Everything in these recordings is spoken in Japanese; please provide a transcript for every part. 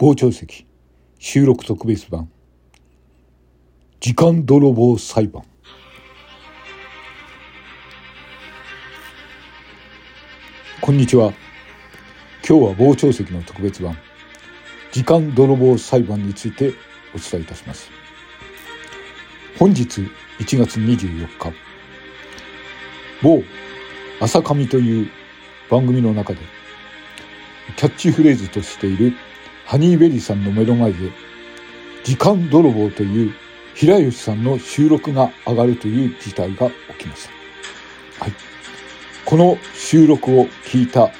傍聴席。収録特別版。時間泥棒裁判。こんにちは。今日は傍聴席の特別版。時間泥棒裁判についてお伝えいたします。本日1月24日。某朝上という番組の中でキャッチフレーズとしているハニーベリーさんの目の前で時間泥棒という平吉さんの収録が上がるという事態が起きました。はい。この収録を聞いた、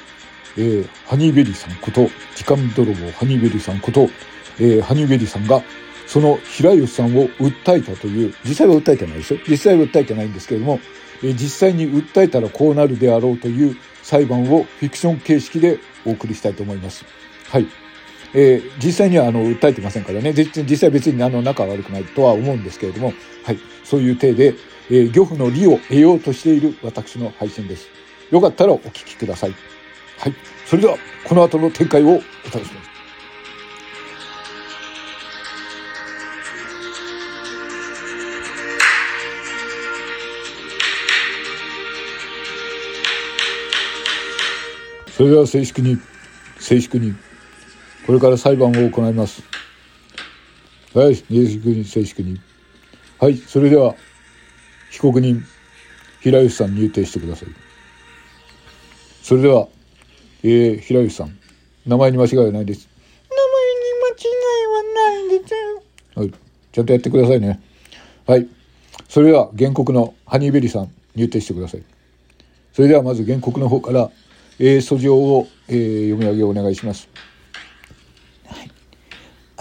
えー、ハニーベリーさんこと、時間泥棒ハニーベリーさんこと、えー、ハニーベリーさんがその平吉さんを訴えたという、実際は訴えてないですよ。実際は訴えてないんですけれども、えー、実際に訴えたらこうなるであろうという裁判をフィクション形式でお送りしたいと思います。はい。えー、実際にはあの訴えてませんからね、実際別にあの仲悪くないとは思うんですけれども、はい、そういう体で、えー、漁夫の利を得ようとしている私の配信です。よかったらお聞きください。はい、それではこの後の展開をお楽しみに。それでは正式に、正式に、これから裁判を行います。はい、正式に、正式に。はい、それでは、被告人、平吉さん入廷してください。それでは、えー、平吉さん、名前に間違いはないです。名前に間違いはないです。はい、ちゃんとやってくださいね。はい、それでは原告のハニーベリーさん、入廷してください。それではまず原告の方から、えー、訴状を、えー、読み上げお願いします。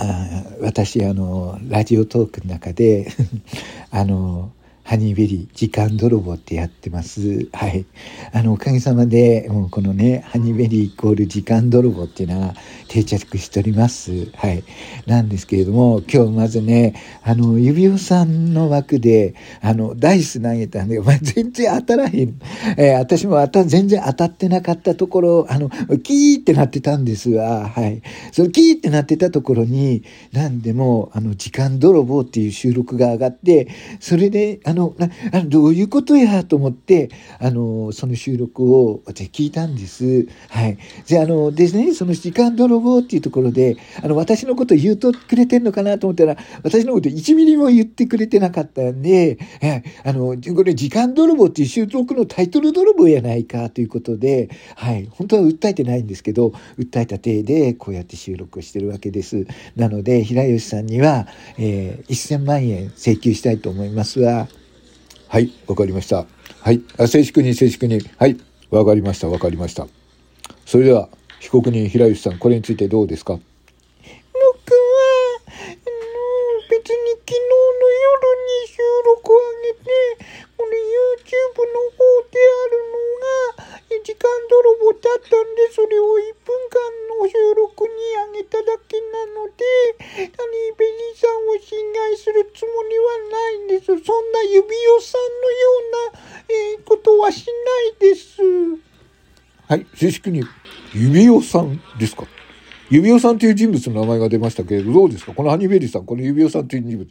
あ私あのラジオトークの中で あのハニーベリー、時間泥棒ってやってます。はい。あの、おかげさまで、もうこのね、ハニーベリーイコール時間泥棒っていうのは定着しております。はい。なんですけれども、今日まずね、あの、指輪さんの枠で、あの、ダイス投げたんで、お前全然当たらへん。えー、私も当た、全然当たってなかったところ、あの、キーってなってたんですわ。はい。そのキーってなってたところに、なんでも、あの、時間泥棒っていう収録が上がって、それで、あの、の、あどういうことやと思って、あの、その収録を私聞いたんです。はい。で、あの、ですね、その時間泥棒っていうところで、あの、私のこと言うとくれてんのかなと思ったら、私のこと1ミリも言ってくれてなかったんで、はい、あの、これ時間泥棒っていう収録のタイトル泥棒やないかということで、はい。本当は訴えてないんですけど、訴えた体でこうやって収録をしてるわけです。なので、平吉さんには、えー、1000万円請求したいと思いますわ。はい、わかりました。はい、あ静粛に静粛に。はい、わかりました、わかりました。それでは、被告人平吉さん、これについてどうですか？僕は、あの、別に昨日の夜に収録を上げて、この YouTube の方であるのが、時間泥棒だったんで、それを1分間の収録に上げただけ正式に、指輪さんですか？指輪さんという人物の名前が出ましたけれど、どうですか？このハニーベリーさん、この指輪さんという人物。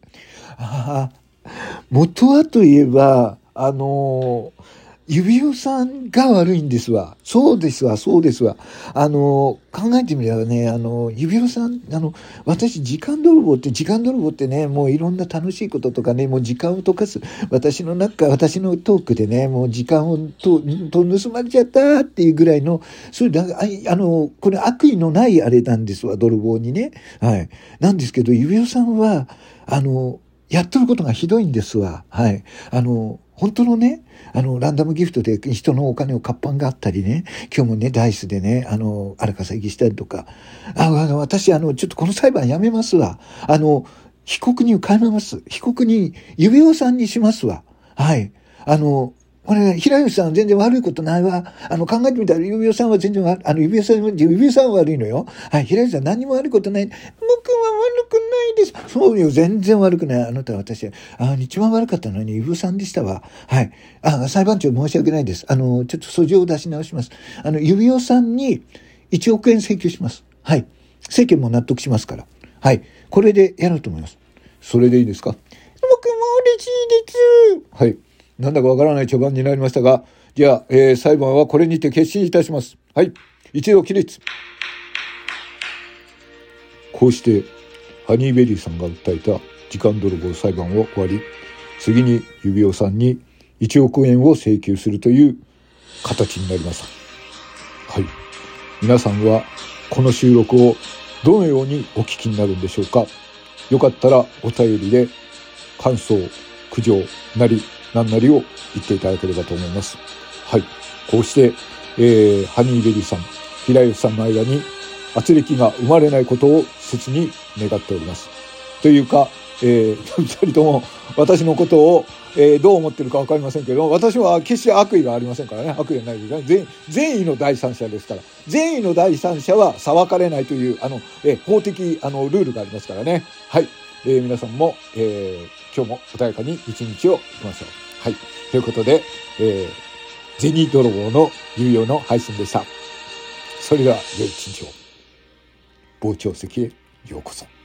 ああ、元はといえば、あのー指輪さんが悪いんですわ。そうですわ、そうですわ。あの、考えてみればね、あの、指輪さん、あの、私、時間泥棒って、時間泥棒ってね、もういろんな楽しいこととかね、もう時間を溶かす。私の中、私のトークでね、もう時間をと、と盗まれちゃったっていうぐらいの、そういう、あの、これ悪意のないあれなんですわ、泥棒にね。はい。なんですけど、指輪さんは、あの、やっとることがひどいんですわ。はい。あの、本当のね、あの、ランダムギフトで人のお金を活版があったりね、今日もね、ダイスでね、あの、荒稼ぎしたりとか、ああの、私、あの、ちょっとこの裁判やめますわ。あの、被告人を変えます。被告人、指輪さんにしますわ。はい。あの、これ、平吉さん全然悪いことないわ。あの、考えてみたら、指輪さんは全然あの、指輪さん、指輪さんは悪いのよ。はい、平吉さん何も悪いことない。僕は悪くないです。そうよ、全然悪くない。あなたは私、あ一番悪かったのに指輪さんでしたわ。はい。あ、裁判長申し訳ないです。あの、ちょっと訴状を出し直します。あの、指輪さんに1億円請求します。はい。世間も納得しますから。はい。これでやろうと思います。それでいいですか？僕も嬉しいです。はい。なんだかわからない序盤になりましたが、じゃあ、えー、裁判はこれにて決心いたします。はい。一度起立。こうして、ハニーベリーさんが訴えた時間泥棒裁判を終わり、次に指輪さんに1億円を請求するという形になりました。はい。皆さんはこの収録をどのようにお聞きになるんでしょうかよかったらお便りで感想、苦情なり何なりを言っていただければと思います。はい。こうして、えー、ハニーベリーさん、平吉さんの間に圧力が生まれないことを切に願っております。というか、えー、二人とも私のことを、えー、どう思ってるか分かりませんけど、私は決して悪意がありませんからね、悪意はないですね。善意の第三者ですから。善意の第三者は裁かれないという、あの、えー、法的、あの、ルールがありますからね。はい。えー、皆さんも、えー、今日も穏やかに一日を行きましょう。はい。ということで、えー、銭泥棒の有用の配信でした。それでは、良い一日を。傍聴席へようこそ。